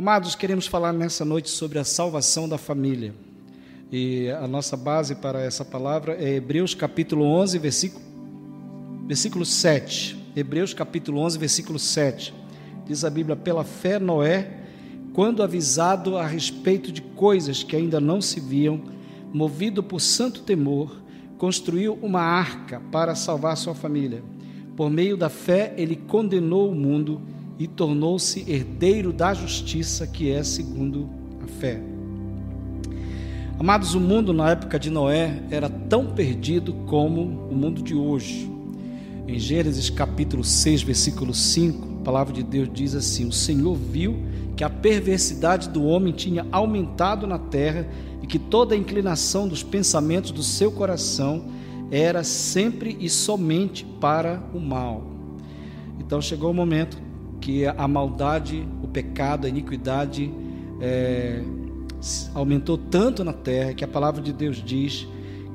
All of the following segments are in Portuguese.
Amados, queremos falar nessa noite sobre a salvação da família. E a nossa base para essa palavra é Hebreus capítulo 11, versículo, versículo 7. Hebreus capítulo 11, versículo 7. Diz a Bíblia: Pela fé, Noé, quando avisado a respeito de coisas que ainda não se viam, movido por santo temor, construiu uma arca para salvar sua família. Por meio da fé, ele condenou o mundo e tornou-se herdeiro da justiça que é segundo a fé. Amados, o mundo na época de Noé era tão perdido como o mundo de hoje. Em Gênesis capítulo 6, versículo 5, a palavra de Deus diz assim: O Senhor viu que a perversidade do homem tinha aumentado na terra e que toda a inclinação dos pensamentos do seu coração era sempre e somente para o mal. Então chegou o momento que a maldade, o pecado, a iniquidade é, aumentou tanto na terra que a palavra de Deus diz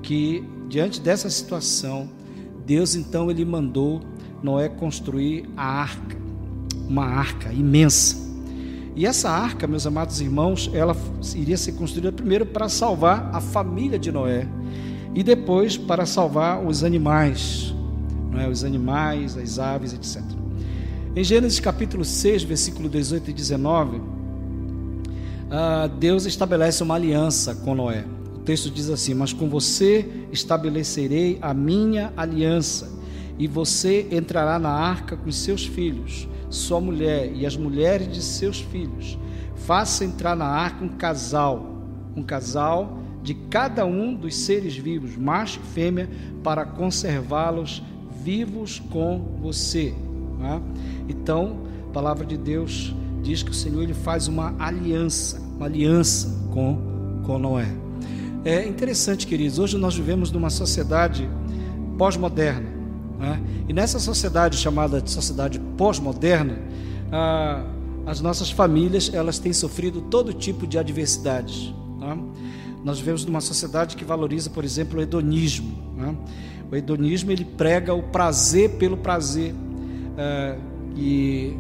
que diante dessa situação, Deus então ele mandou Noé construir a arca, uma arca imensa. E essa arca, meus amados irmãos, ela iria ser construída primeiro para salvar a família de Noé e depois para salvar os animais, não é? os animais, as aves, etc. Em Gênesis capítulo 6, versículo 18 e 19, ah, Deus estabelece uma aliança com Noé. O texto diz assim: Mas com você estabelecerei a minha aliança, e você entrará na arca com seus filhos, sua mulher e as mulheres de seus filhos. Faça entrar na arca um casal, um casal de cada um dos seres vivos, macho e fêmea, para conservá-los vivos com você. É? Então, a palavra de Deus diz que o Senhor ele faz uma aliança, uma aliança com, com Noé. É interessante, queridos, hoje nós vivemos numa sociedade pós-moderna. Né? E nessa sociedade chamada de sociedade pós-moderna, ah, as nossas famílias elas têm sofrido todo tipo de adversidades. Tá? Nós vivemos numa sociedade que valoriza, por exemplo, o hedonismo. Né? O hedonismo ele prega o prazer pelo prazer. É, e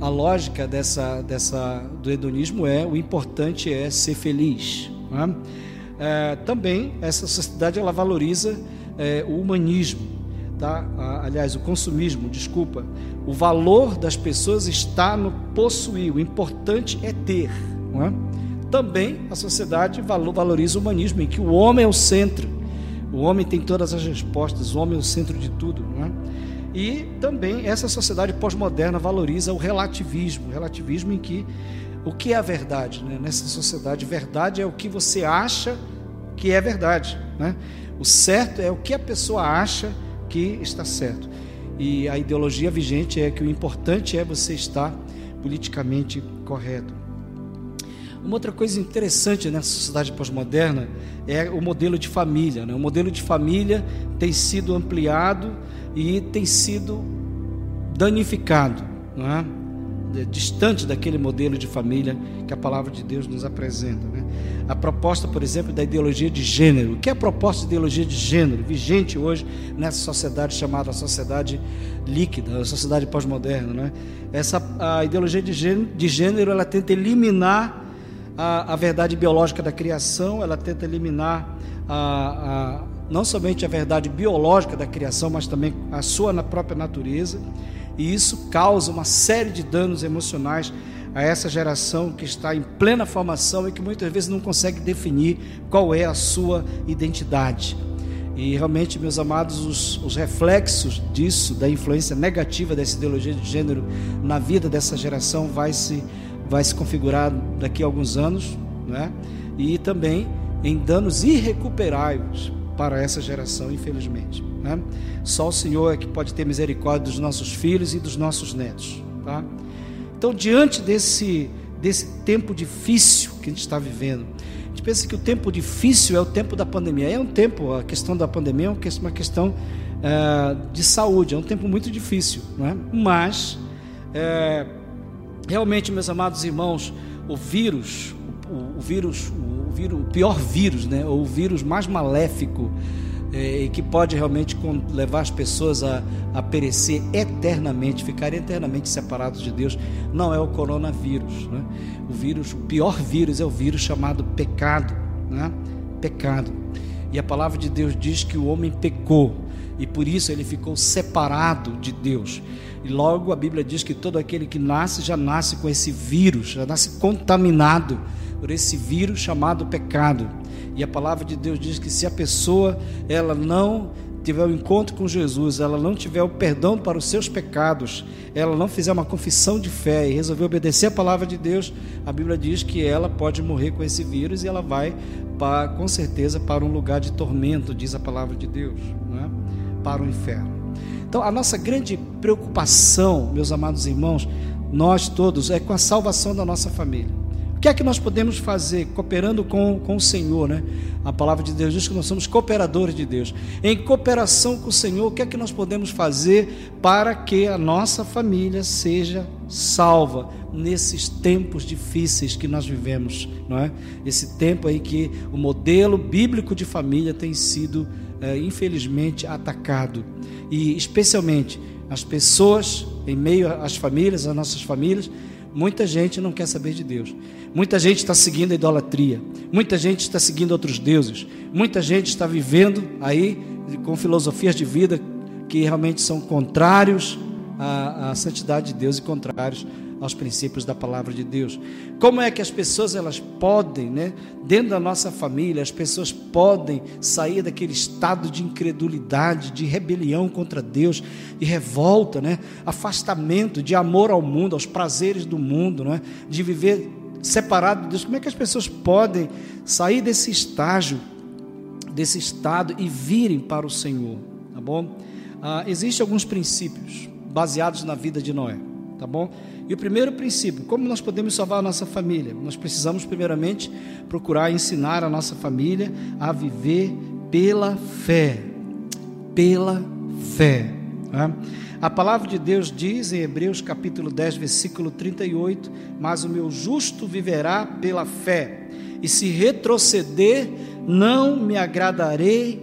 a lógica dessa, dessa, do hedonismo é o importante é ser feliz. É, também essa sociedade ela valoriza é, o humanismo, tá? aliás, o consumismo, desculpa. O valor das pessoas está no possuir, o importante é ter. É? Também a sociedade valoriza o humanismo, em que o homem é o centro, o homem tem todas as respostas, o homem é o centro de tudo. Não é? E também essa sociedade pós-moderna valoriza o relativismo, relativismo em que o que é a verdade, né? Nessa sociedade, verdade é o que você acha que é verdade, né? O certo é o que a pessoa acha que está certo. E a ideologia vigente é que o importante é você estar politicamente correto. Uma outra coisa interessante nessa sociedade pós-moderna é o modelo de família. Né? O modelo de família tem sido ampliado e tem sido danificado, não é? distante daquele modelo de família que a palavra de Deus nos apresenta. Né? A proposta, por exemplo, da ideologia de gênero. O que é a proposta de ideologia de gênero, vigente hoje nessa sociedade chamada sociedade líquida, a sociedade pós-moderna? Né? Essa, a ideologia de gênero, de gênero ela tenta eliminar a, a verdade biológica da criação, ela tenta eliminar a, a não somente a verdade biológica da criação, mas também a sua própria natureza, e isso causa uma série de danos emocionais a essa geração que está em plena formação e que muitas vezes não consegue definir qual é a sua identidade. E realmente, meus amados, os, os reflexos disso, da influência negativa dessa ideologia de gênero na vida dessa geração, vai se, vai se configurar daqui a alguns anos, né? e também em danos irrecuperáveis para essa geração, infelizmente. Né? Só o Senhor é que pode ter misericórdia dos nossos filhos e dos nossos netos. Tá? Então, diante desse, desse tempo difícil que a gente está vivendo, a gente pensa que o tempo difícil é o tempo da pandemia. É um tempo, a questão da pandemia é uma questão é, de saúde, é um tempo muito difícil. Né? Mas, é, realmente, meus amados irmãos, o vírus, o, o vírus, o, vírus, o pior vírus, né, o vírus mais maléfico é, e que pode realmente levar as pessoas a, a perecer eternamente, ficarem eternamente separados de Deus, não é o coronavírus. Né? O vírus, o pior vírus é o vírus chamado pecado. Né? Pecado. E a palavra de Deus diz que o homem pecou e por isso ele ficou separado de Deus. E logo a Bíblia diz que todo aquele que nasce já nasce com esse vírus, já nasce contaminado por esse vírus chamado pecado. E a palavra de Deus diz que se a pessoa ela não tiver o um encontro com Jesus, ela não tiver o perdão para os seus pecados, ela não fizer uma confissão de fé e resolver obedecer a palavra de Deus, a Bíblia diz que ela pode morrer com esse vírus e ela vai para, com certeza para um lugar de tormento, diz a palavra de Deus, é? para o inferno. Então, a nossa grande preocupação, meus amados irmãos, nós todos, é com a salvação da nossa família que é que nós podemos fazer cooperando com, com o Senhor, né? A palavra de Deus diz que nós somos cooperadores de Deus. Em cooperação com o Senhor, o que é que nós podemos fazer para que a nossa família seja salva nesses tempos difíceis que nós vivemos, não é? Esse tempo aí que o modelo bíblico de família tem sido, é, infelizmente, atacado. E especialmente as pessoas em meio às famílias, às nossas famílias, Muita gente não quer saber de Deus. Muita gente está seguindo a idolatria. Muita gente está seguindo outros deuses. Muita gente está vivendo aí com filosofias de vida que realmente são contrários à, à santidade de Deus e contrários aos princípios da palavra de Deus. Como é que as pessoas elas podem, né, dentro da nossa família, as pessoas podem sair daquele estado de incredulidade, de rebelião contra Deus, de revolta, né, afastamento, de amor ao mundo, aos prazeres do mundo, né, de viver separado de Deus. Como é que as pessoas podem sair desse estágio, desse estado e virem para o Senhor, tá bom? Ah, existem alguns princípios baseados na vida de Noé, tá bom? E o primeiro princípio, como nós podemos salvar a nossa família? Nós precisamos, primeiramente, procurar ensinar a nossa família a viver pela fé. Pela fé. Tá? A palavra de Deus diz em Hebreus capítulo 10, versículo 38: Mas o meu justo viverá pela fé, e se retroceder, não me agradarei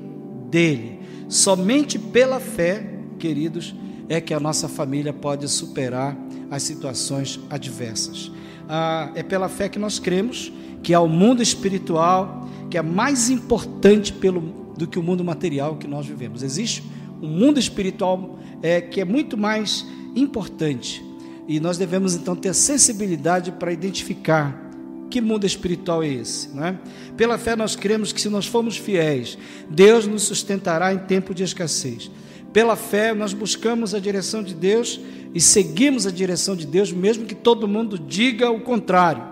dele. Somente pela fé, queridos, é que a nossa família pode superar as situações adversas. Ah, é pela fé que nós cremos que há o mundo espiritual que é mais importante pelo, do que o mundo material que nós vivemos. Existe um mundo espiritual é, que é muito mais importante e nós devemos então ter sensibilidade para identificar que mundo espiritual é esse, não é? Pela fé nós cremos que se nós formos fiéis, Deus nos sustentará em tempo de escassez. Pela fé nós buscamos a direção de Deus e seguimos a direção de Deus, mesmo que todo mundo diga o contrário.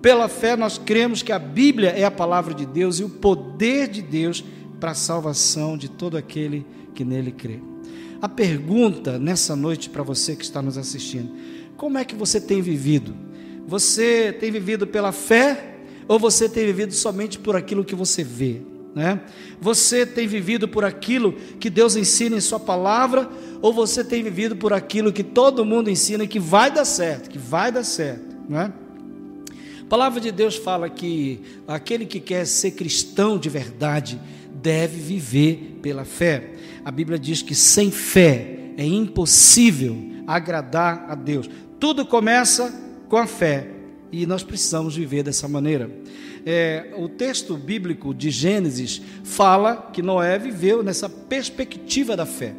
Pela fé, nós cremos que a Bíblia é a palavra de Deus e o poder de Deus para a salvação de todo aquele que nele crê. A pergunta nessa noite para você que está nos assistindo: como é que você tem vivido? Você tem vivido pela fé ou você tem vivido somente por aquilo que você vê? Né? Você tem vivido por aquilo que Deus ensina em Sua palavra, ou você tem vivido por aquilo que todo mundo ensina que vai dar certo, que vai dar certo, né? A palavra de Deus fala que aquele que quer ser cristão de verdade deve viver pela fé. A Bíblia diz que sem fé é impossível agradar a Deus. Tudo começa com a fé e nós precisamos viver dessa maneira é, o texto bíblico de Gênesis fala que Noé viveu nessa perspectiva da fé.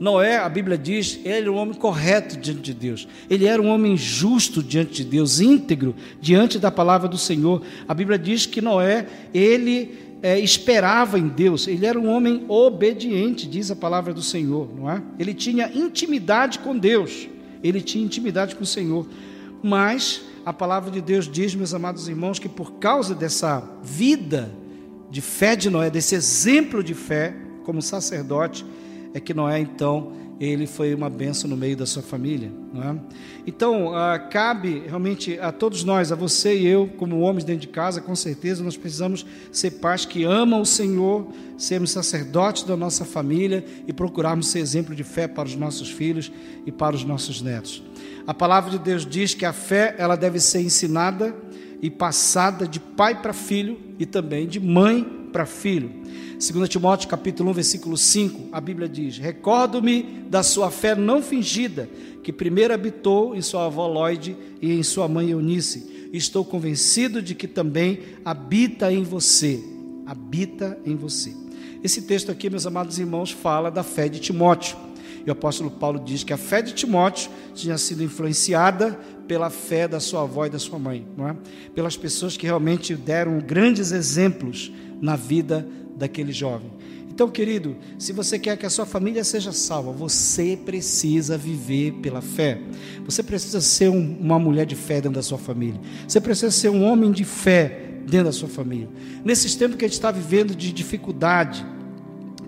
Noé, a Bíblia diz, ele era um homem correto diante de Deus. Ele era um homem justo diante de Deus, íntegro diante da palavra do Senhor. A Bíblia diz que Noé, ele é, esperava em Deus. Ele era um homem obediente, diz a palavra do Senhor, não é? Ele tinha intimidade com Deus. Ele tinha intimidade com o Senhor. Mas a palavra de Deus diz, meus amados irmãos, que por causa dessa vida de fé de Noé, desse exemplo de fé como sacerdote, é que Noé então ele foi uma benção no meio da sua família. É? Então, ah, cabe realmente a todos nós, a você e eu, como homens dentro de casa, com certeza nós precisamos ser pais que amam o Senhor, sermos sacerdotes da nossa família e procurarmos ser exemplo de fé para os nossos filhos e para os nossos netos. A palavra de Deus diz que a fé ela deve ser ensinada e passada de pai para filho e também de mãe para filho. 2 Timóteo capítulo 1, versículo 5, a Bíblia diz: Recordo-me da sua fé não fingida, que primeiro habitou em sua avó Lloyd e em sua mãe Eunice. Estou convencido de que também habita em você. Habita em você. Esse texto aqui, meus amados irmãos, fala da fé de Timóteo. E o apóstolo Paulo diz que a fé de Timóteo tinha sido influenciada pela fé da sua avó e da sua mãe, não é? pelas pessoas que realmente deram grandes exemplos na vida daquele jovem. Então, querido, se você quer que a sua família seja salva, você precisa viver pela fé. Você precisa ser um, uma mulher de fé dentro da sua família. Você precisa ser um homem de fé dentro da sua família. Nesses tempos que a gente está vivendo de dificuldade,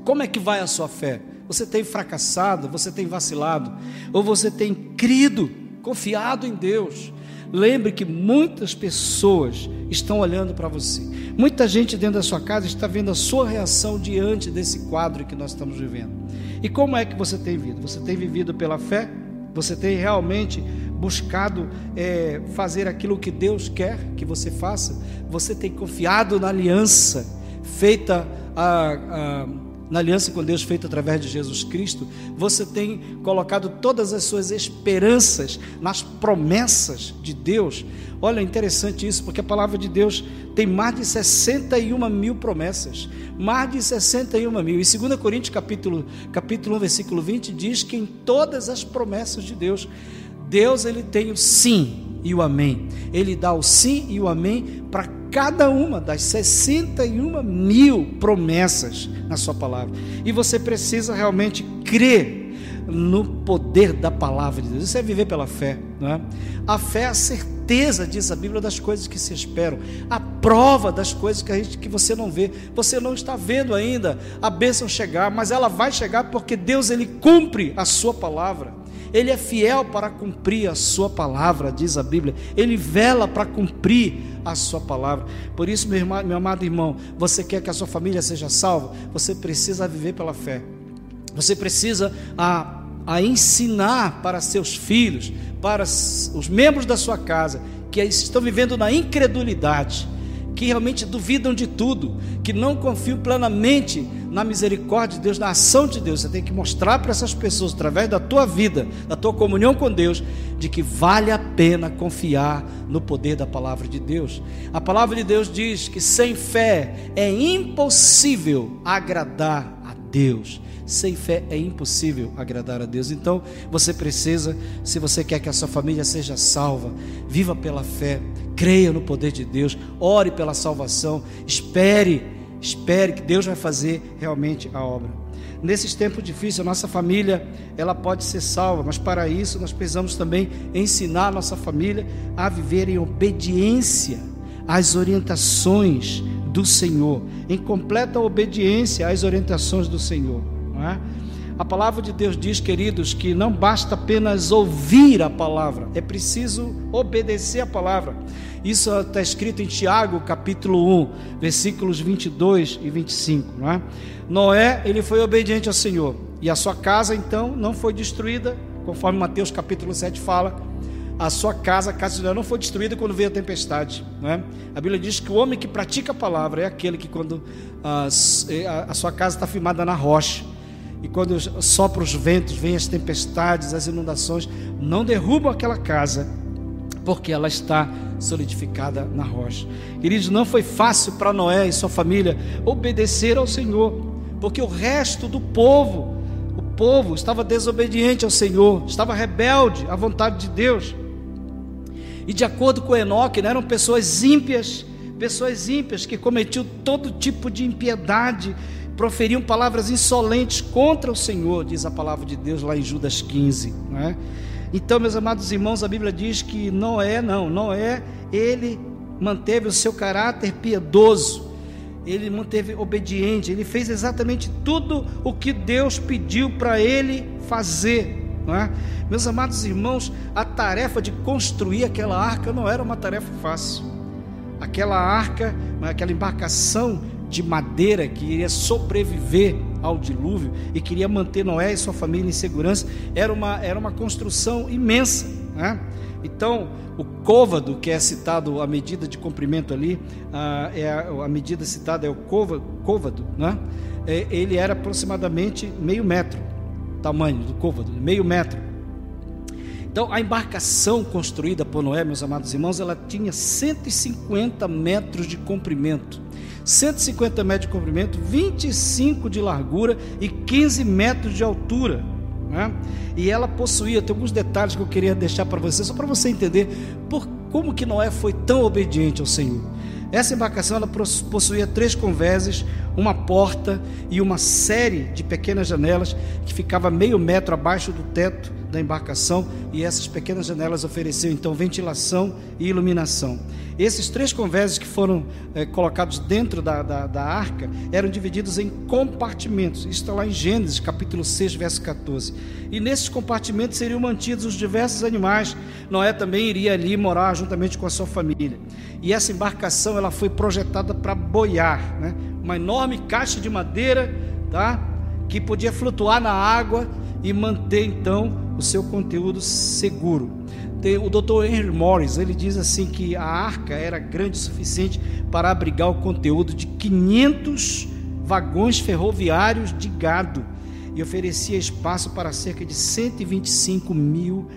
como é que vai a sua fé? Você tem fracassado, você tem vacilado, ou você tem crido, confiado em Deus? Lembre que muitas pessoas estão olhando para você. Muita gente dentro da sua casa está vendo a sua reação diante desse quadro que nós estamos vivendo. E como é que você tem vivido? Você tem vivido pela fé? Você tem realmente buscado é, fazer aquilo que Deus quer que você faça? Você tem confiado na aliança feita a, a na aliança com Deus feita através de Jesus Cristo, você tem colocado todas as suas esperanças nas promessas de Deus. Olha, interessante isso, porque a palavra de Deus tem mais de 61 mil promessas. Mais de 61 mil. E 2 Coríntios, capítulo, capítulo 1, versículo 20, diz que em todas as promessas de Deus, Deus ele tem o sim e o amém. Ele dá o sim e o amém para cada uma das 61 mil promessas na sua palavra. E você precisa realmente crer no poder da palavra de Deus. Isso é viver pela fé. Não é? A fé é a certeza, diz a Bíblia, das coisas que se esperam, a prova das coisas que, a gente, que você não vê. Você não está vendo ainda a bênção chegar, mas ela vai chegar porque Deus ele cumpre a sua palavra. Ele é fiel para cumprir a sua palavra, diz a Bíblia. Ele vela para cumprir a sua palavra. Por isso, meu, irmão, meu amado irmão, você quer que a sua família seja salva? Você precisa viver pela fé. Você precisa a, a ensinar para seus filhos, para os membros da sua casa, que estão vivendo na incredulidade que realmente duvidam de tudo, que não confiam plenamente na misericórdia de Deus, na ação de Deus. Você tem que mostrar para essas pessoas, através da tua vida, da tua comunhão com Deus, de que vale a pena confiar no poder da palavra de Deus. A palavra de Deus diz que sem fé é impossível agradar a Deus. Sem fé é impossível agradar a Deus. Então, você precisa, se você quer que a sua família seja salva, viva pela fé, creia no poder de Deus, ore pela salvação, espere, espere que Deus vai fazer realmente a obra. Nesses tempos difíceis, a nossa família, ela pode ser salva, mas para isso nós precisamos também ensinar a nossa família a viver em obediência às orientações do Senhor, em completa obediência às orientações do Senhor. Não é? A palavra de Deus diz, queridos, que não basta apenas ouvir a palavra, é preciso obedecer a palavra. Isso está escrito em Tiago, capítulo 1, versículos 22 e 25. Não é? Noé, ele foi obediente ao Senhor, e a sua casa, então, não foi destruída, conforme Mateus capítulo 7 fala. A sua casa, a casa de Noé, não foi destruída quando veio a tempestade. Não é? A Bíblia diz que o homem que pratica a palavra é aquele que, quando a, a sua casa está firmada na rocha, e quando sopram os ventos, vêm as tempestades, as inundações, não derrubam aquela casa, porque ela está solidificada na rocha. Queridos, não foi fácil para Noé e sua família obedecer ao Senhor, porque o resto do povo, o povo estava desobediente ao Senhor, estava rebelde à vontade de Deus. E de acordo com Enoque, né, eram pessoas ímpias, pessoas ímpias que cometiam todo tipo de impiedade, proferiam palavras insolentes contra o Senhor, diz a palavra de Deus lá em Judas 15. Não é? Então, meus amados irmãos, a Bíblia diz que Noé, não, Noé, ele manteve o seu caráter piedoso, ele manteve obediente, ele fez exatamente tudo o que Deus pediu para ele fazer. É? Meus amados irmãos, a tarefa de construir aquela arca não era uma tarefa fácil. Aquela arca, aquela embarcação de madeira que iria sobreviver ao dilúvio e queria manter Noé e sua família em segurança, era uma, era uma construção imensa. Né? Então, o côvado, que é citado a medida de comprimento ali, a, é a, a medida citada é o côvado, côvado né? É, ele era aproximadamente meio metro, tamanho do côvado, meio metro. Então, a embarcação construída por Noé, meus amados irmãos, ela tinha 150 metros de comprimento. 150 metros de comprimento, 25 de largura e 15 metros de altura. Né? E ela possuía, tem alguns detalhes que eu queria deixar para você, só para você entender por, como que Noé foi tão obediente ao Senhor. Essa embarcação ela possuía três convéses, uma porta e uma série de pequenas janelas que ficava meio metro abaixo do teto da embarcação e essas pequenas janelas ofereciam então ventilação e iluminação. Esses três convéses que foram é, colocados dentro da, da, da, arca eram divididos em compartimentos. Isso está lá em Gênesis, capítulo 6, verso 14. E nesses compartimentos seriam mantidos os diversos animais. Noé também iria ali morar juntamente com a sua família. E essa embarcação ela foi projetada para boiar, né? uma enorme caixa de madeira, tá? que podia flutuar na água e manter então o seu conteúdo seguro. Tem o Dr. Henry Morris, ele diz assim que a arca era grande o suficiente para abrigar o conteúdo de 500 vagões ferroviários de gado e oferecia espaço para cerca de 125 mil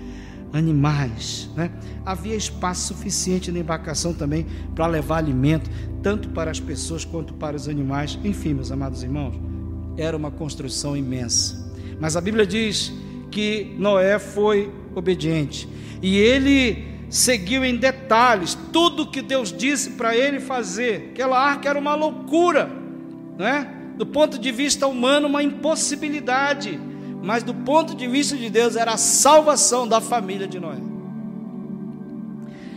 animais. Né? Havia espaço suficiente na embarcação também para levar alimento, tanto para as pessoas quanto para os animais. Enfim, meus amados irmãos, era uma construção imensa. Mas a Bíblia diz que Noé foi obediente. E ele seguiu em detalhes tudo que Deus disse para ele fazer. Aquela arca era uma loucura, né? Do ponto de vista humano, uma impossibilidade, mas do ponto de vista de Deus era a salvação da família de Noé.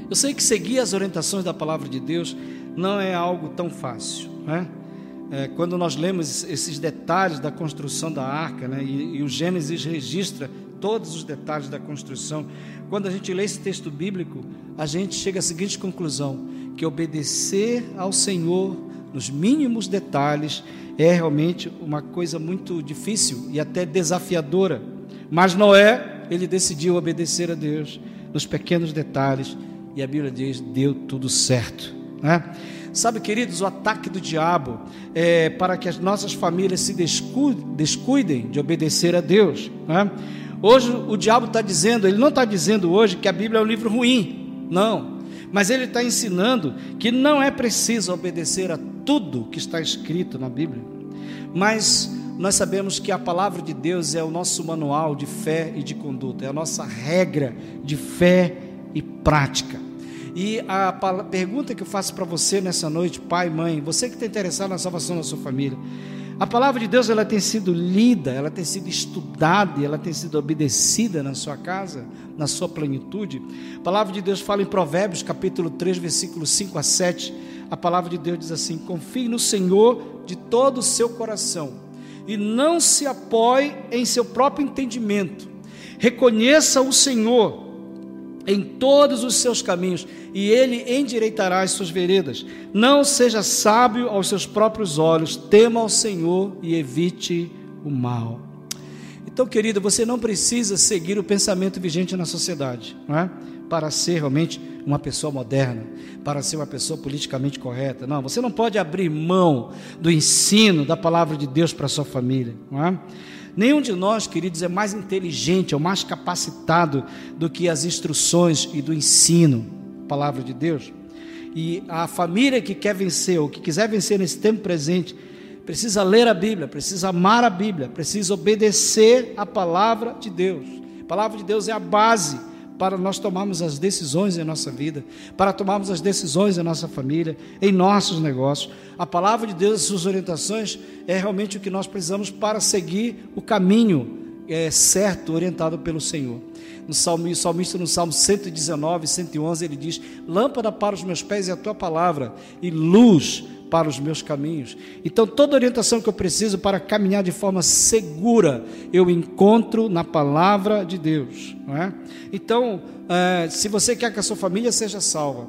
Eu sei que seguir as orientações da palavra de Deus não é algo tão fácil, né? É, quando nós lemos esses detalhes da construção da arca, né, e, e o Gênesis registra todos os detalhes da construção, quando a gente lê esse texto bíblico, a gente chega à seguinte conclusão: que obedecer ao Senhor nos mínimos detalhes é realmente uma coisa muito difícil e até desafiadora. Mas Noé, ele decidiu obedecer a Deus nos pequenos detalhes e a Bíblia diz: deu tudo certo. Né? Sabe, queridos, o ataque do diabo é para que as nossas famílias se descuidem de obedecer a Deus. Né? Hoje o diabo está dizendo, ele não está dizendo hoje que a Bíblia é um livro ruim, não. Mas ele está ensinando que não é preciso obedecer a tudo que está escrito na Bíblia. Mas nós sabemos que a palavra de Deus é o nosso manual de fé e de conduta, é a nossa regra de fé e prática. E a pergunta que eu faço para você nessa noite, pai, mãe, você que está interessado na salvação da sua família, a palavra de Deus ela tem sido lida, ela tem sido estudada, ela tem sido obedecida na sua casa, na sua plenitude. A palavra de Deus fala em Provérbios, capítulo 3, versículos 5 a 7. A palavra de Deus diz assim: Confie no Senhor de todo o seu coração e não se apoie em seu próprio entendimento. Reconheça o Senhor em todos os seus caminhos, e ele endireitará as suas veredas. Não seja sábio aos seus próprios olhos, tema ao Senhor e evite o mal. Então, querido, você não precisa seguir o pensamento vigente na sociedade, não é? Para ser realmente uma pessoa moderna, para ser uma pessoa politicamente correta. Não, você não pode abrir mão do ensino da palavra de Deus para sua família, não é? Nenhum de nós, queridos, é mais inteligente ou mais capacitado do que as instruções e do ensino, palavra de Deus. E a família que quer vencer, ou que quiser vencer nesse tempo presente, precisa ler a Bíblia, precisa amar a Bíblia, precisa obedecer a palavra de Deus. A palavra de Deus é a base para nós tomarmos as decisões em nossa vida, para tomarmos as decisões em nossa família, em nossos negócios. A palavra de Deus suas orientações é realmente o que nós precisamos para seguir o caminho é, certo, orientado pelo Senhor. No salmo, o salmista no Salmo 119, 111, ele diz: Lâmpada para os meus pés é a tua palavra, e luz para os meus caminhos. Então, toda orientação que eu preciso para caminhar de forma segura, eu encontro na palavra de Deus. Não é? Então, é, se você quer que a sua família seja salva,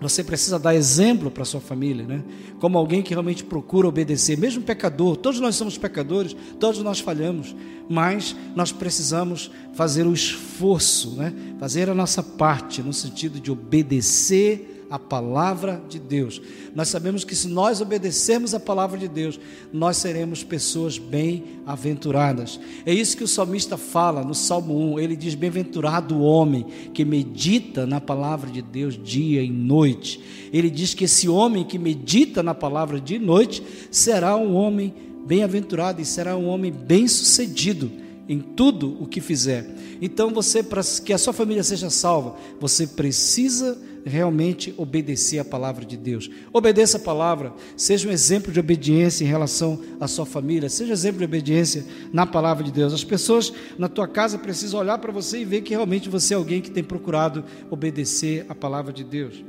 Você precisa dar exemplo para sua família, né? Como alguém que realmente procura obedecer, mesmo pecador. Todos nós somos pecadores, todos nós falhamos, mas nós precisamos fazer o esforço, né? Fazer a nossa parte no sentido de obedecer a palavra de Deus. Nós sabemos que se nós obedecermos a palavra de Deus, nós seremos pessoas bem-aventuradas. É isso que o salmista fala no Salmo 1. Ele diz: Bem-aventurado o homem que medita na palavra de Deus dia e noite. Ele diz que esse homem que medita na palavra dia e noite será um homem bem-aventurado e será um homem bem-sucedido em tudo o que fizer. Então, você, para que a sua família seja salva, você precisa realmente obedecer a palavra de Deus. Obedeça a palavra, seja um exemplo de obediência em relação à sua família, seja exemplo de obediência na palavra de Deus. As pessoas na tua casa precisam olhar para você e ver que realmente você é alguém que tem procurado obedecer a palavra de Deus.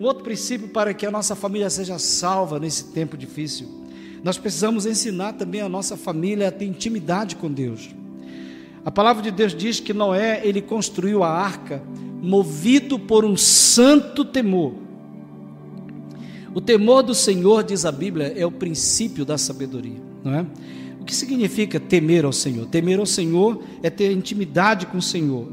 Um outro princípio para que a nossa família seja salva nesse tempo difícil, nós precisamos ensinar também a nossa família a ter intimidade com Deus. A palavra de Deus diz que Noé, ele construiu a arca movido por um santo temor. O temor do Senhor, diz a Bíblia, é o princípio da sabedoria, não é? O que significa temer ao Senhor? Temer ao Senhor é ter intimidade com o Senhor,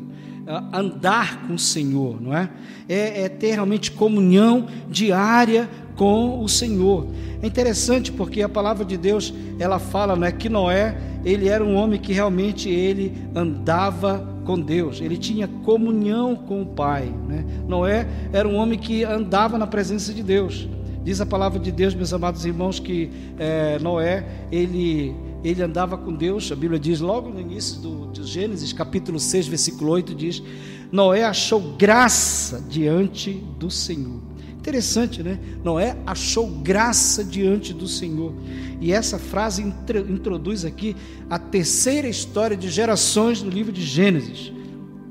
é andar com o Senhor, não é? É, é ter realmente comunhão diária com o Senhor. É interessante porque a palavra de Deus ela fala, não é que Noé ele era um homem que realmente ele andava com Deus, ele tinha comunhão com o Pai. Né? Noé era um homem que andava na presença de Deus. Diz a palavra de Deus, meus amados irmãos, que é, Noé ele, ele andava com Deus. A Bíblia diz logo no início do, de Gênesis, capítulo 6, versículo 8, diz: Noé achou graça diante do Senhor. Interessante, né? Noé achou graça diante do Senhor. E essa frase introduz aqui a terceira história de gerações no livro de Gênesis.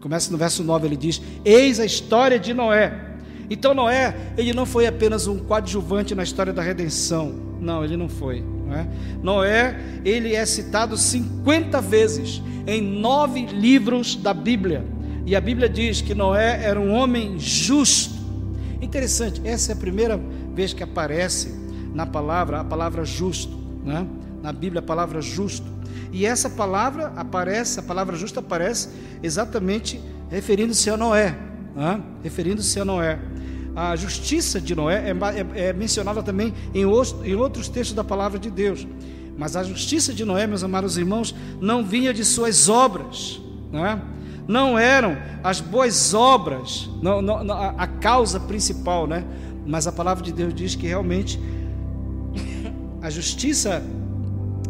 Começa no verso 9, ele diz: Eis a história de Noé. Então Noé, ele não foi apenas um coadjuvante na história da redenção. Não, ele não foi. Não é? Noé, ele é citado 50 vezes em nove livros da Bíblia. E a Bíblia diz que Noé era um homem justo Interessante, essa é a primeira vez que aparece na palavra a palavra justo, né? na Bíblia a palavra justo. E essa palavra aparece, a palavra justo aparece exatamente referindo-se a Noé, né? referindo-se a Noé. A justiça de Noé é, é, é mencionada também em, os, em outros textos da palavra de Deus. Mas a justiça de Noé, meus amados irmãos, não vinha de suas obras, não é? Não eram as boas obras não, não, a, a causa principal, né? Mas a palavra de Deus diz que realmente a justiça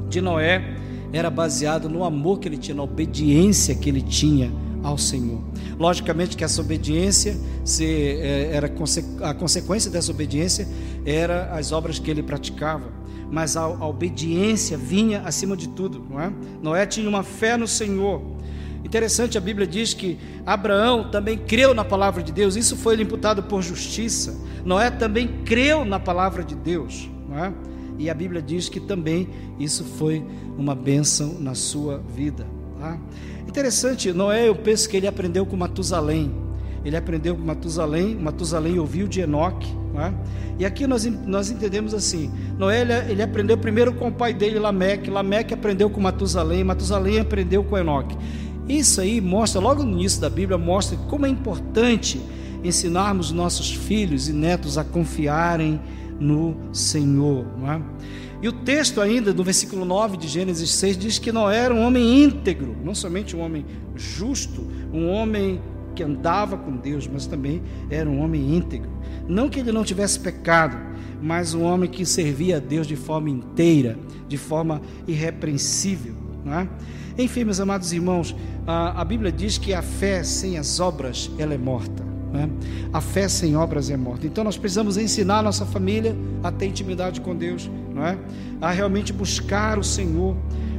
de Noé era baseada no amor que ele tinha, na obediência que ele tinha ao Senhor. Logicamente que essa obediência se, é, era a consequência dessa obediência era as obras que ele praticava, mas a, a obediência vinha acima de tudo, não é? Noé tinha uma fé no Senhor Interessante, a Bíblia diz que Abraão também creu na palavra de Deus, isso foi lhe imputado por justiça. Noé também creu na palavra de Deus, não é? E a Bíblia diz que também isso foi uma bênção na sua vida. Tá? Interessante, Noé, eu penso que ele aprendeu com Matusalém. Ele aprendeu com Matusalém, Matusalém ouviu de Enoque. É? E aqui nós, nós entendemos assim: Noé ele, ele, aprendeu primeiro com o pai dele, Lameque. Lameque aprendeu com Matusalém. Matusalém aprendeu com Enoque. Isso aí mostra, logo no início da Bíblia, mostra como é importante ensinarmos nossos filhos e netos a confiarem no Senhor. Não é? E o texto ainda, no versículo 9 de Gênesis 6, diz que Noé era um homem íntegro, não somente um homem justo, um homem que andava com Deus, mas também era um homem íntegro. Não que ele não tivesse pecado, mas um homem que servia a Deus de forma inteira, de forma irrepreensível. Não é? Enfim, meus amados irmãos, a, a Bíblia diz que a fé sem as obras ela é morta. Né? A fé sem obras é morta. Então nós precisamos ensinar a nossa família a ter intimidade com Deus, não é? a realmente buscar o Senhor,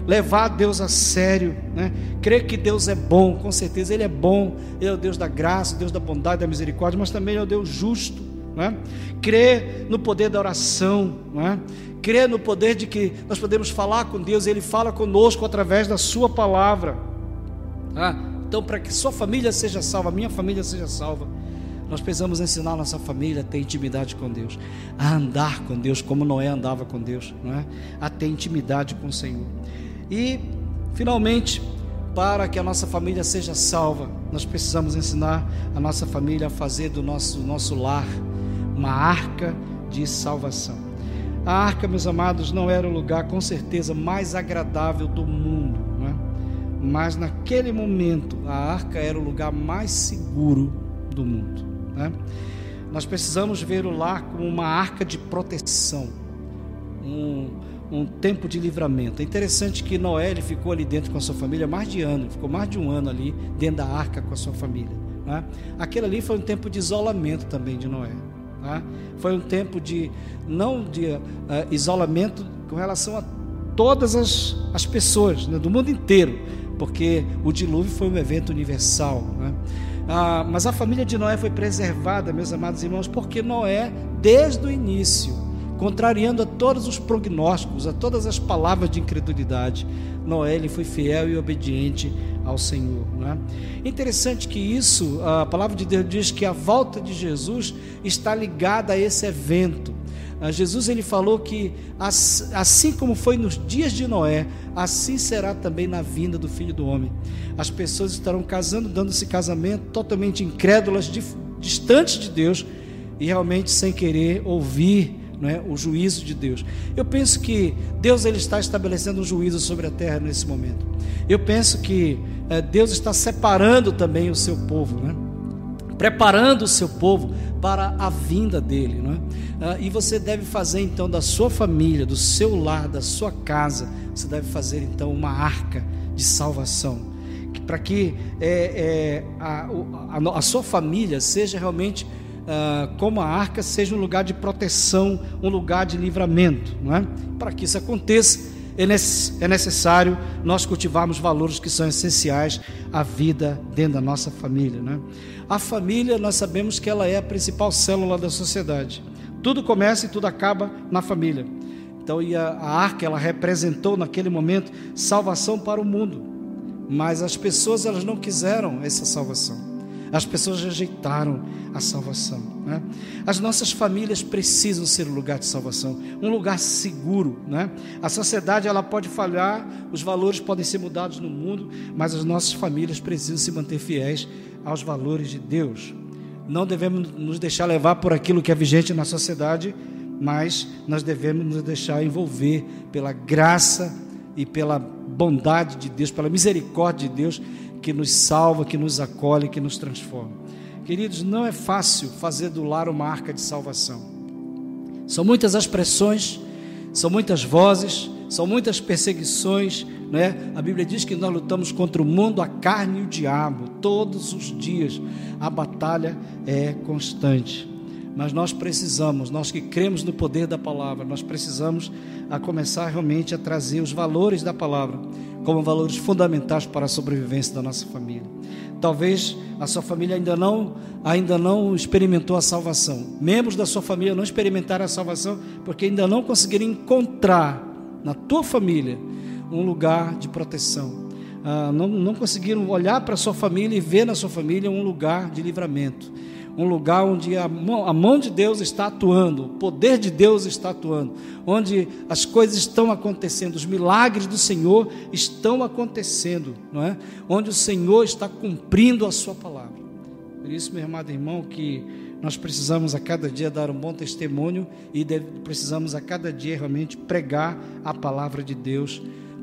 levar Deus a sério, né? crer que Deus é bom, com certeza Ele é bom, Ele é o Deus da graça, Deus da bondade, da misericórdia, mas também é o Deus justo. Não é? Crer no poder da oração, não é? crer no poder de que nós podemos falar com Deus, Ele fala conosco através da Sua palavra. Ah, então, para que sua família seja salva, minha família seja salva, Nós precisamos ensinar nossa família a ter intimidade com Deus, a andar com Deus como Noé andava com Deus, não é? a ter intimidade com o Senhor. E, finalmente, para que a nossa família seja salva, nós precisamos ensinar a nossa família a fazer do nosso, nosso lar uma arca de salvação. A arca, meus amados, não era o lugar com certeza mais agradável do mundo, é? mas naquele momento a arca era o lugar mais seguro do mundo. Né? Nós precisamos ver o lar como uma arca de proteção, um, um tempo de livramento. É interessante que Noé ele ficou ali dentro com a sua família mais de ano, ficou mais de um ano ali dentro da arca com a sua família. Né? Aquele ali foi um tempo de isolamento também de Noé. Né? Foi um tempo de, não de uh, isolamento com relação a todas as, as pessoas né, do mundo inteiro, porque o dilúvio foi um evento universal. Né? Ah, mas a família de Noé foi preservada, meus amados irmãos, porque Noé, desde o início, contrariando a todos os prognósticos, a todas as palavras de incredulidade, Noé ele foi fiel e obediente ao Senhor. É? Interessante que isso, a palavra de Deus diz que a volta de Jesus está ligada a esse evento. Ah, Jesus ele falou que assim como foi nos dias de Noé, assim será também na vinda do Filho do Homem. As pessoas estarão casando, dando-se casamento totalmente incrédulas, distantes de Deus e realmente sem querer ouvir é, o juízo de Deus. Eu penso que Deus ele está estabelecendo um juízo sobre a terra nesse momento. Eu penso que é, Deus está separando também o seu povo, né? preparando o seu povo para a vinda dele. Não é? Ah, e você deve fazer então da sua família, do seu lar, da sua casa, você deve fazer então uma arca de salvação. Para que é, é, a, a, a, sua família seja realmente uh, como a arca, seja um lugar de proteção, um lugar de livramento. Não é? Para que isso aconteça, é, é necessário nós cultivarmos valores que são essenciais à vida dentro da nossa família. Né? A família, nós sabemos que ela é a principal célula da sociedade. Tudo começa e tudo acaba na família. Então, e a, a arca, ela representou naquele momento salvação para o mundo. Mas as pessoas, elas não quiseram essa salvação. As pessoas rejeitaram a salvação. Né? As nossas famílias precisam ser um lugar de salvação, um lugar seguro. Né? A sociedade ela pode falhar, os valores podem ser mudados no mundo, mas as nossas famílias precisam se manter fiéis aos valores de Deus. Não devemos nos deixar levar por aquilo que é vigente na sociedade, mas nós devemos nos deixar envolver pela graça e pela bondade de Deus, pela misericórdia de Deus que nos salva, que nos acolhe, que nos transforma. Queridos, não é fácil fazer do lar uma arca de salvação. São muitas as pressões, são muitas vozes, são muitas perseguições, né? A Bíblia diz que nós lutamos contra o mundo, a carne e o diabo todos os dias. A batalha é constante. Mas nós precisamos, nós que cremos no poder da palavra, nós precisamos a começar realmente a trazer os valores da palavra como valores fundamentais para a sobrevivência da nossa família. Talvez a sua família ainda não, ainda não experimentou a salvação. Membros da sua família não experimentaram a salvação porque ainda não conseguiram encontrar na tua família um lugar de proteção. Ah, não, não conseguiram olhar para a sua família e ver na sua família um lugar de livramento um lugar onde a mão, a mão de Deus está atuando, o poder de Deus está atuando, onde as coisas estão acontecendo, os milagres do Senhor estão acontecendo, não é? Onde o Senhor está cumprindo a sua palavra. Por isso, meu amado irmão, que nós precisamos a cada dia dar um bom testemunho e precisamos a cada dia realmente pregar a palavra de Deus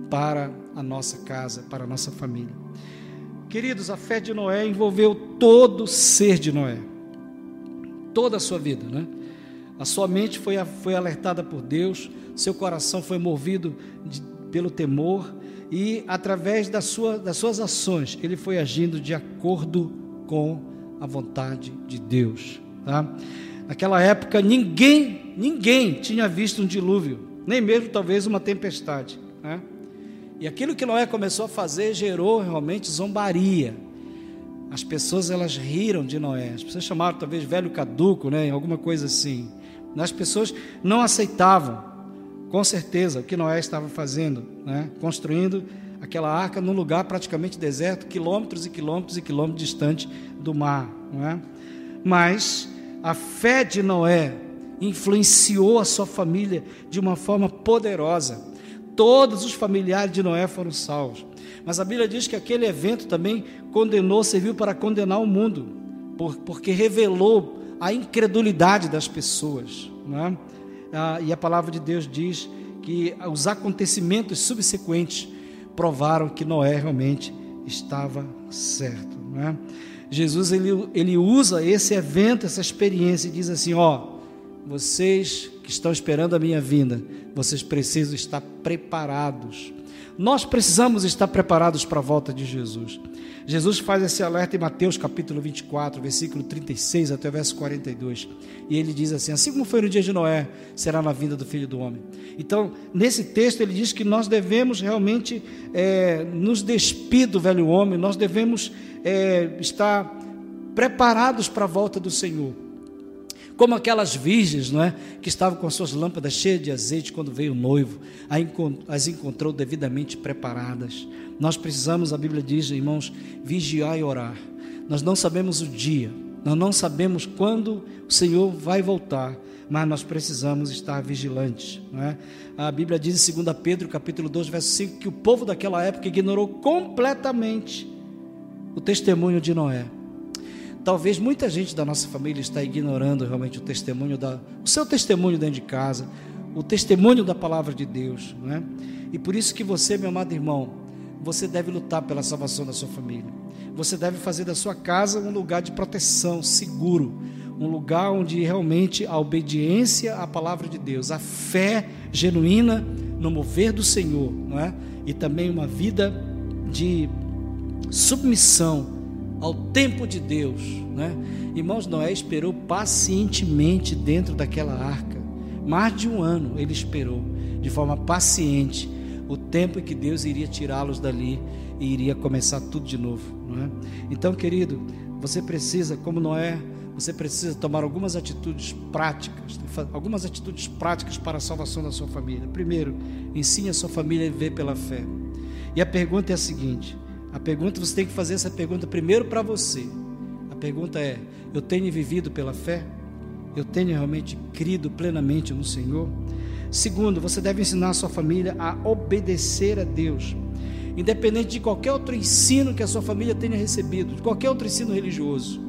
para a nossa casa, para a nossa família. Queridos, a fé de Noé envolveu todo ser de Noé toda a sua vida, né? A sua mente foi, foi alertada por Deus, seu coração foi movido de, pelo temor e através da sua, das suas ações ele foi agindo de acordo com a vontade de Deus. Tá? Naquela época ninguém, ninguém tinha visto um dilúvio, nem mesmo talvez uma tempestade. Né? E aquilo que Noé começou a fazer gerou realmente zombaria as pessoas elas riram de Noé. As pessoas chamaram talvez velho caduco, né, alguma coisa assim. As pessoas não aceitavam, com certeza, o que Noé estava fazendo, né, construindo aquela arca num lugar praticamente deserto, quilômetros e quilômetros e quilômetros distante do mar, não é? mas a fé de Noé influenciou a sua família de uma forma poderosa. Todos os familiares de Noé foram salvos. Mas a Bíblia diz que aquele evento também condenou, serviu para condenar o mundo, porque revelou a incredulidade das pessoas. Né? E a palavra de Deus diz que os acontecimentos subsequentes provaram que Noé realmente estava certo. Né? Jesus ele, ele usa esse evento, essa experiência e diz assim: ó, vocês que estão esperando a minha vinda, vocês precisam estar preparados. Nós precisamos estar preparados para a volta de Jesus. Jesus faz esse alerta em Mateus capítulo 24, versículo 36 até o verso 42. E ele diz assim: Assim como foi no dia de Noé, será na vinda do filho do homem. Então, nesse texto, ele diz que nós devemos realmente é, nos despir do velho homem, nós devemos é, estar preparados para a volta do Senhor como aquelas virgens, não é, que estavam com suas lâmpadas cheias de azeite quando veio o noivo, as encontrou devidamente preparadas. Nós precisamos, a Bíblia diz, irmãos, vigiar e orar. Nós não sabemos o dia, nós não sabemos quando o Senhor vai voltar, mas nós precisamos estar vigilantes. Não é? A Bíblia diz em 2 Pedro, capítulo 2, verso 5, que o povo daquela época ignorou completamente o testemunho de Noé. Talvez muita gente da nossa família está ignorando realmente o testemunho da, o seu testemunho dentro de casa, o testemunho da palavra de Deus, né? E por isso que você, meu amado irmão, você deve lutar pela salvação da sua família. Você deve fazer da sua casa um lugar de proteção, seguro, um lugar onde realmente a obediência à palavra de Deus, a fé genuína no mover do Senhor, não é? E também uma vida de submissão ao tempo de Deus, né? Irmãos, Noé esperou pacientemente dentro daquela arca. Mais de um ano ele esperou, de forma paciente, o tempo em que Deus iria tirá-los dali e iria começar tudo de novo. Não é? Então, querido, você precisa, como Noé, você precisa tomar algumas atitudes práticas, algumas atitudes práticas para a salvação da sua família. Primeiro, ensine a sua família a viver pela fé. E a pergunta é a seguinte: a pergunta, você tem que fazer essa pergunta primeiro para você. A pergunta é: eu tenho vivido pela fé? Eu tenho realmente crido plenamente no Senhor? Segundo, você deve ensinar a sua família a obedecer a Deus, independente de qualquer outro ensino que a sua família tenha recebido, de qualquer outro ensino religioso.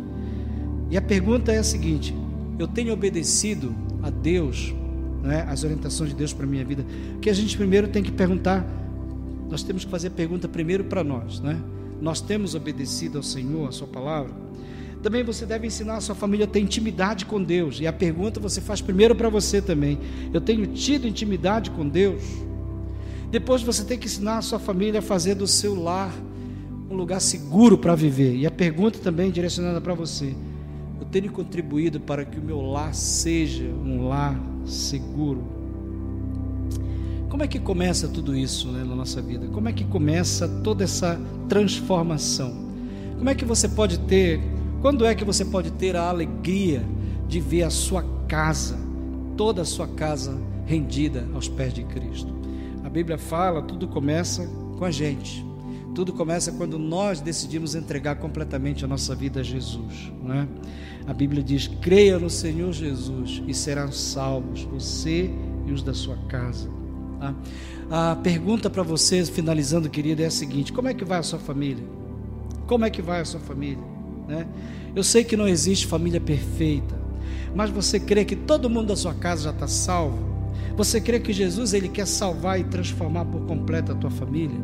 E a pergunta é a seguinte: eu tenho obedecido a Deus, né, as orientações de Deus para minha vida? Que a gente primeiro tem que perguntar nós temos que fazer a pergunta primeiro para nós, né? Nós temos obedecido ao Senhor, a Sua palavra? Também você deve ensinar a sua família a ter intimidade com Deus. E a pergunta você faz primeiro para você também. Eu tenho tido intimidade com Deus? Depois você tem que ensinar a sua família a fazer do seu lar um lugar seguro para viver. E a pergunta também direcionada para você. Eu tenho contribuído para que o meu lar seja um lar seguro. Como é que começa tudo isso né, na nossa vida? Como é que começa toda essa transformação? Como é que você pode ter, quando é que você pode ter a alegria de ver a sua casa, toda a sua casa rendida aos pés de Cristo? A Bíblia fala, tudo começa com a gente. Tudo começa quando nós decidimos entregar completamente a nossa vida a Jesus. Não é? A Bíblia diz: creia no Senhor Jesus e serão salvos, você e os da sua casa. Tá? A pergunta para você, finalizando, querido, é a seguinte: como é que vai a sua família? Como é que vai a sua família? Né? Eu sei que não existe família perfeita, mas você crê que todo mundo da sua casa já está salvo? Você crê que Jesus ele quer salvar e transformar por completo a tua família?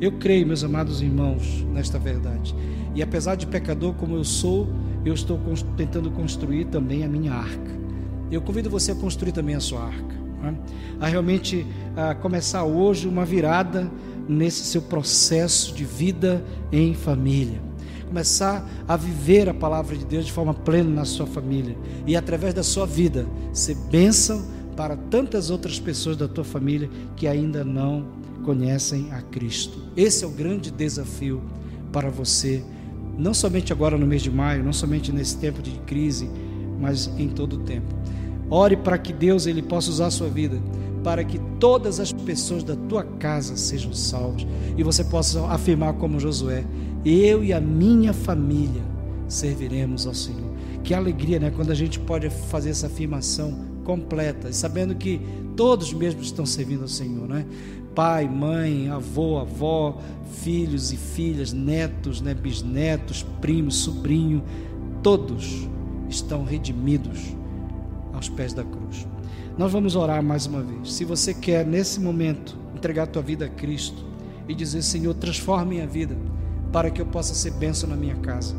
Eu creio, meus amados irmãos, nesta verdade. E apesar de pecador como eu sou, eu estou tentando construir também a minha arca. Eu convido você a construir também a sua arca? A realmente a começar hoje uma virada nesse seu processo de vida em família. Começar a viver a palavra de Deus de forma plena na sua família e através da sua vida ser bênção para tantas outras pessoas da tua família que ainda não conhecem a Cristo. Esse é o grande desafio para você, não somente agora no mês de maio, não somente nesse tempo de crise, mas em todo o tempo. Ore para que Deus ele possa usar a sua vida para que todas as pessoas da tua casa sejam salvas e você possa afirmar como Josué: eu e a minha família serviremos ao Senhor. que alegria, né? Quando a gente pode fazer essa afirmação completa, sabendo que todos mesmo estão servindo ao Senhor, né? Pai, mãe, avô, avó, filhos e filhas, netos, né? bisnetos, primos, sobrinho, todos estão redimidos aos pés da cruz. Nós vamos orar mais uma vez. Se você quer nesse momento entregar a tua vida a Cristo e dizer, Senhor, transforme minha vida para que eu possa ser bênção na minha casa.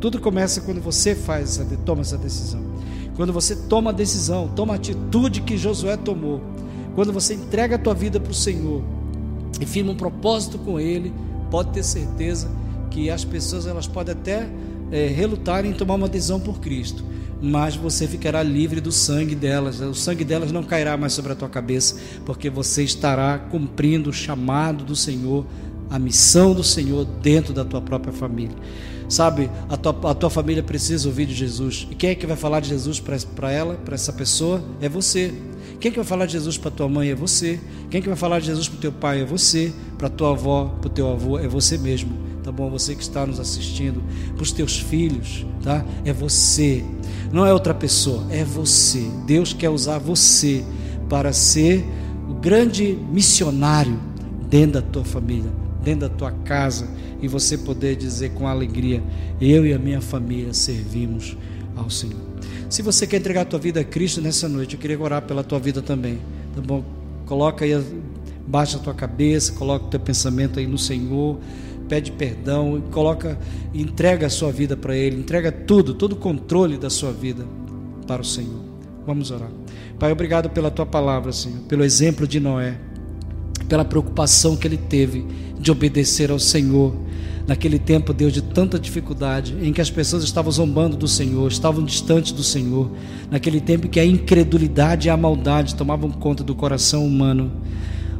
Tudo começa quando você faz essa, toma essa decisão. Quando você toma a decisão, toma a atitude que Josué tomou. Quando você entrega a tua vida para o Senhor e firma um propósito com Ele, pode ter certeza que as pessoas elas podem até é, relutar em tomar uma decisão por Cristo, mas você ficará livre do sangue delas. O sangue delas não cairá mais sobre a tua cabeça, porque você estará cumprindo o chamado do Senhor, a missão do Senhor dentro da tua própria família. Sabe, a tua, a tua família precisa ouvir de Jesus. E quem é que vai falar de Jesus para ela, para essa pessoa? É você. Quem é que vai falar de Jesus para tua mãe? É você. Quem é que vai falar de Jesus para teu pai? É você. Para tua avó, para teu avô? É você mesmo. Tá bom? Você que está nos assistindo. Para os teus filhos, tá? É você. Não é outra pessoa, é você. Deus quer usar você para ser o grande missionário dentro da tua família, dentro da tua casa e você poder dizer com alegria: eu e a minha família servimos ao Senhor. Se você quer entregar a tua vida a Cristo nessa noite, eu queria orar pela tua vida também, tá bom? Coloca aí, baixa a tua cabeça, coloca o teu pensamento aí no Senhor, pede perdão, coloca, entrega a sua vida para Ele, entrega tudo, todo o controle da sua vida para o Senhor. Vamos orar. Pai, obrigado pela tua palavra, Senhor, pelo exemplo de Noé, pela preocupação que ele teve de obedecer ao Senhor naquele tempo, Deus, de tanta dificuldade, em que as pessoas estavam zombando do Senhor, estavam distantes do Senhor, naquele tempo em que a incredulidade e a maldade tomavam conta do coração humano,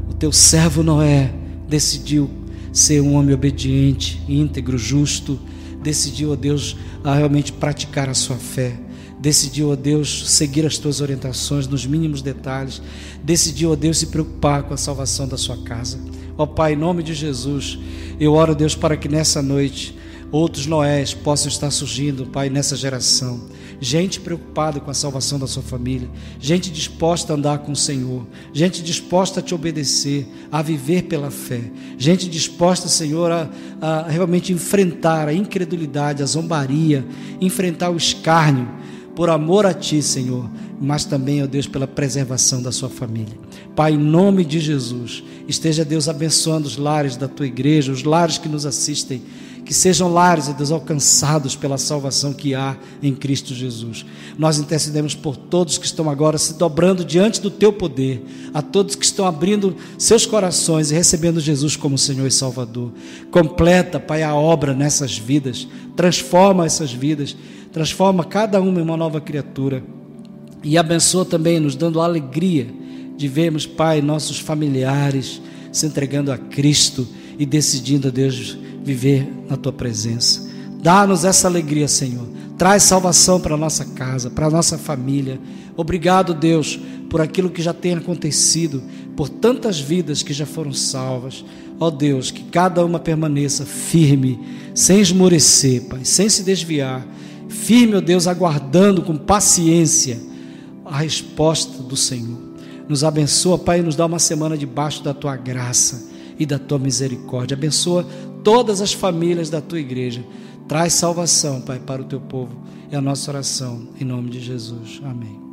o teu servo Noé decidiu ser um homem obediente, íntegro, justo, decidiu, ó Deus, a realmente praticar a sua fé. Decidiu, ó Deus, seguir as tuas orientações nos mínimos detalhes, decidiu, ó Deus, se preocupar com a salvação da sua casa. Ó Pai, em nome de Jesus, eu oro, Deus, para que nessa noite outros Noés possam estar surgindo, Pai, nessa geração. Gente preocupada com a salvação da sua família, gente disposta a andar com o Senhor, gente disposta a te obedecer, a viver pela fé, gente disposta, Senhor, a, a realmente enfrentar a incredulidade, a zombaria, enfrentar o escárnio, por amor a Ti, Senhor, mas também, ó Deus, pela preservação da sua família. Pai, em nome de Jesus, esteja Deus abençoando os lares da Tua igreja, os lares que nos assistem, que sejam lares, ó Deus, alcançados pela salvação que há em Cristo Jesus. Nós intercedemos por todos que estão agora se dobrando diante do Teu poder, a todos que estão abrindo seus corações e recebendo Jesus como Senhor e Salvador. Completa, Pai, a obra nessas vidas, transforma essas vidas transforma cada uma em uma nova criatura e abençoa também, nos dando a alegria de vermos, Pai, nossos familiares se entregando a Cristo e decidindo, Deus, viver na tua presença. Dá-nos essa alegria, Senhor. Traz salvação para nossa casa, para nossa família. Obrigado, Deus, por aquilo que já tem acontecido, por tantas vidas que já foram salvas. Ó Deus, que cada uma permaneça firme, sem esmorecer, Pai, sem se desviar firme, ó Deus, aguardando com paciência a resposta do Senhor. Nos abençoa, Pai, e nos dá uma semana debaixo da tua graça e da tua misericórdia. Abençoa todas as famílias da tua igreja. Traz salvação, Pai, para o teu povo. É a nossa oração, em nome de Jesus. Amém.